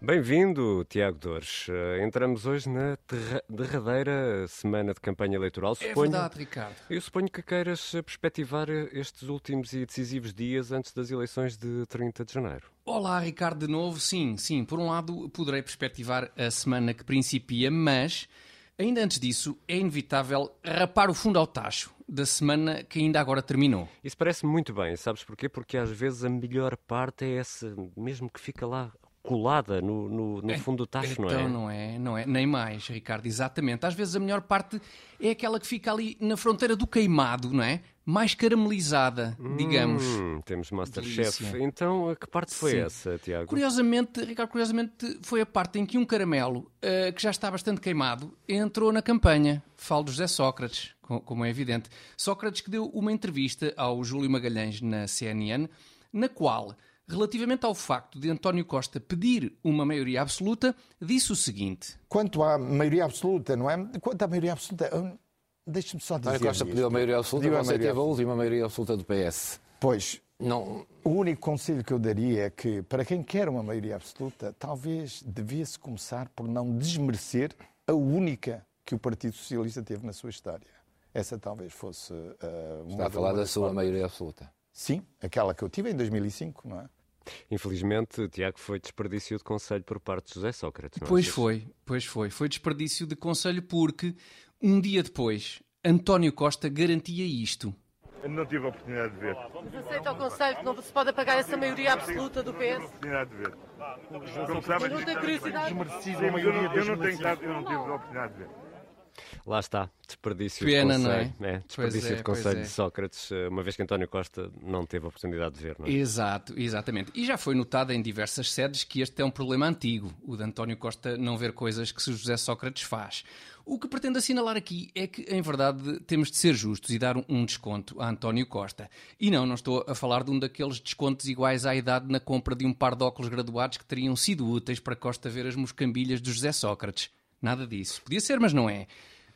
Bem-vindo, Tiago Dores. Eh, Entramos hoje na derradeira semana de campanha eleitoral. É verdade, Ricardo. Eu suponho que queiras perspectivar estes últimos e decisivos dias antes das eleições de 30 de janeiro. Olá, Ricardo, de novo. Sim, sim. Por um lado, poderei perspectivar a semana que principia, mas ainda antes disso, é inevitável rapar o fundo ao tacho da semana que ainda agora terminou. Isso parece muito bem, sabes porquê? Porque às vezes a melhor parte é essa, mesmo que fica lá colada no, no, no fundo do tacho, não é? Então não é, não é, nem mais, Ricardo, exatamente. Às vezes a melhor parte é aquela que fica ali na fronteira do queimado, não é? Mais caramelizada, digamos. Hum, temos Masterchef. Então, que parte foi Sim. essa, Tiago? Curiosamente, Ricardo, curiosamente foi a parte em que um caramelo, eh, que já está bastante queimado, entrou na campanha. Falo do José Sócrates, co- como é evidente. Sócrates que deu uma entrevista ao Júlio Magalhães na CNN, na qual, relativamente ao facto de António Costa pedir uma maioria absoluta, disse o seguinte. Quanto à maioria absoluta, não é? Quanto à maioria absoluta, hum, deixa-me só dizer. António Costa isto. pediu a maioria absoluta, Pediu a você maioria teve a última maioria absoluta do PS. Pois, Não, o único conselho que eu daria é que, para quem quer uma maioria absoluta, talvez devia-se começar por não desmerecer a única que o Partido Socialista teve na sua história. Essa talvez fosse uh, uma está a falar da sua formas. maioria absoluta. Sim, aquela que eu tive em 2005, não é? Infelizmente, Tiago, foi desperdício de conselho por parte de José Sócrates, não é? Pois achas? foi, pois foi. Foi desperdício de conselho porque, um dia depois, António Costa garantia isto. Eu não tive a oportunidade de ver. Mas aceita o conselho que não se pode apagar essa maioria absoluta do PS? oportunidade de ver. Como Não tem curiosidade? não, não tenho estado, eu não tive a oportunidade de ver. Lá está, desperdício Pena, de não conselho. é? desperdício Pois é, de conselho é. de Sócrates, eh, uma vez que António Costa não teve a oportunidade de ver, não é? Exato, exatamente. E já foi notado em diversas sedes que este é um problema antigo, o de António Costa não ver coisas que José Sócrates faz. O que pretendo assinalar aqui é que, em verdade, temos de ser justos e dar um- um desconto a António Costa. E não, não estou a falar de um daqueles descontos iguais à idade na compra de um par de óculos graduados que teriam sido úteis para Costa ver as moscambilhas de José Sócrates. Nada disso. Podia ser, mas não é.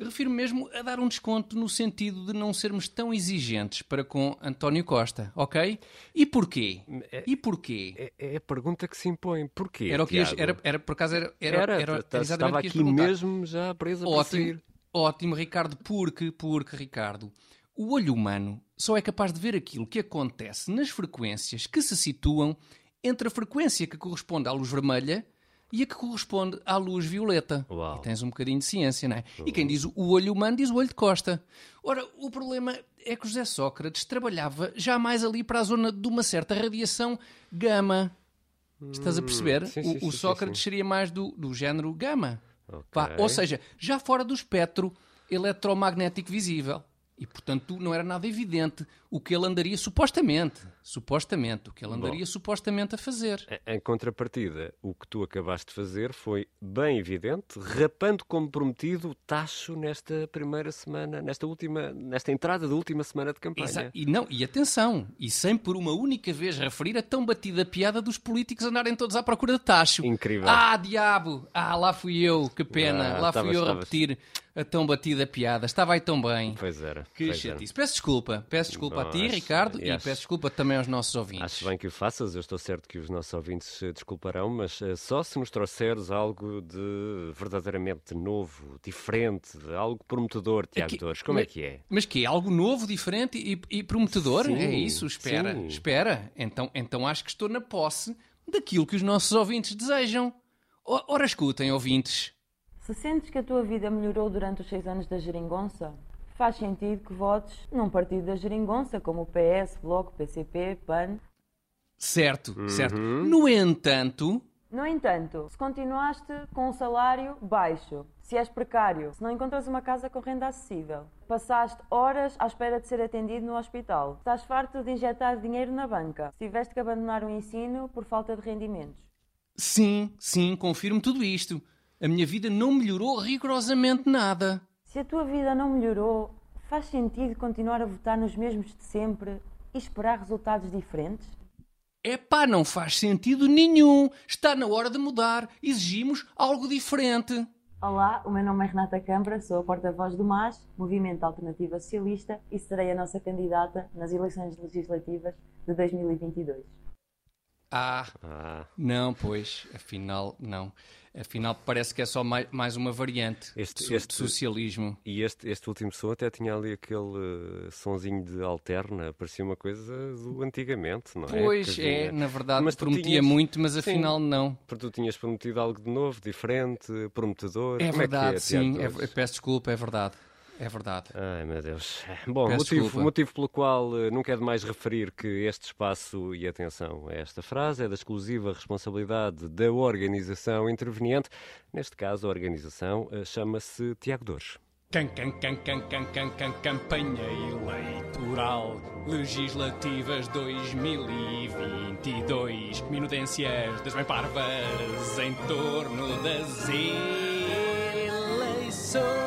Refiro mesmo a dar um desconto no sentido de não sermos tão exigentes para com António Costa, ok? E porquê? E porquê? É, é a pergunta que se impõe. Porquê, Era o que ias, era, era, por acaso, era, era, Era, era, tá- estava aqui perguntar. mesmo já presa para Ótimo, sair. ótimo, Ricardo, porque, porque, Ricardo, o olho humano só é capaz de ver aquilo que acontece nas frequências que se situam entre a frequência que corresponde à luz vermelha e a que corresponde à luz violeta. Uau. E tens um bocadinho de ciência, não é? E quem diz o olho humano diz o olho de Costa. Ora, o problema é que José Sócrates trabalhava já mais ali para a zona de uma certa radiação gama. Estás a perceber? Hum, sim, O- sim, o, sim, sim, Sócrates sim. seria mais do, do género gama. Ok. Vá, ou seja, já fora do espectro eletromagnético visível. E, portanto, não era nada evidente o que ele andaria supostamente, supostamente, o que ele andaria supostamente a fazer. Em contrapartida, o que tu acabaste de fazer foi bem evidente, rapando como prometido o tacho nesta primeira semana, nesta última, nesta entrada da última semana de campanha. Exa- E não, e atenção, e sem por uma única vez referir a tão batida piada dos políticos andarem todos à procura de tacho. Incrível. Ah, diabo! Ah, lá fui eu, que pena. Ah, lá estavas- fui eu a repetir a tão batida piada. Estava aí tão bem. Pois era. Que chatice. Peço desculpa. Peço desculpa a ti, acho- Ricardo, e e acho- peço desculpa também aos nossos ouvintes. Acho bem que o faças, eu estou certo que os nossos ouvintes se desculparão, mas eh, só se nos trouxeres algo de verdadeiramente novo, diferente, de algo prometedor, Tiago que- Dores. Como é mas- que é? Mas que é algo novo, diferente e, e prometedor? Sim, é isso? Espera, sim. espera. Então, então acho que estou na posse daquilo que os nossos ouvintes desejam. Ora, escutem, ouvintes. Se sentes que a tua vida melhorou durante os seis anos da geringonça, faz sentido que votes num partido da geringonça, como o PS, Bloco, PCP, PAN. Certo, Uhum. certo. No entanto, No entanto, se continuaste com um salário baixo, se és precário, se não encontras uma casa com renda acessível, passaste horas à espera de ser atendido no hospital, estás farto de injetar dinheiro na banca, se tiveste que abandonar o ensino por falta de rendimentos. sim, sim, confirmo tudo isto. A minha vida não melhorou rigorosamente nada. Se a tua vida não melhorou, faz sentido continuar a votar nos mesmos de sempre e esperar resultados diferentes? É pá, não faz sentido nenhum. Está na hora de mudar. Exigimos algo diferente. Olá, o meu nome é Renata Câmara, sou a porta-voz do MAS, Movimento Alternativa Socialista, e serei a nossa candidata nas eleições legislativas de 2022. Ah, Ah, não, pois, afinal, não. Afinal, parece que é só mai- mais uma variante Este- este- socialismo. e este, este último som até tinha ali aquele eh, sonzinho de alterna, parecia uma coisa do antigamente, não é? Pois, é, na verdade, Mas prometia tinhas- muito, mas Sim. afinal não. Porque tu tinhas prometido algo de novo, diferente, prometedor. É Como verdade, é que é, sim. Tiago é- peço desculpa, é verdade. É verdade. Ai, meu Deus. Bom, motivo, motivo pelo qual eh, nunca é demais referir que este espaço, e atenção a esta frase, é da exclusiva responsabilidade da organização interveniente. Neste caso, a organização eh, chama-se Tiago Dores. Can, can, can, can, can, can, can, campanha eleitoral legislativas 2022 minudências das bem parvas em torno das eleições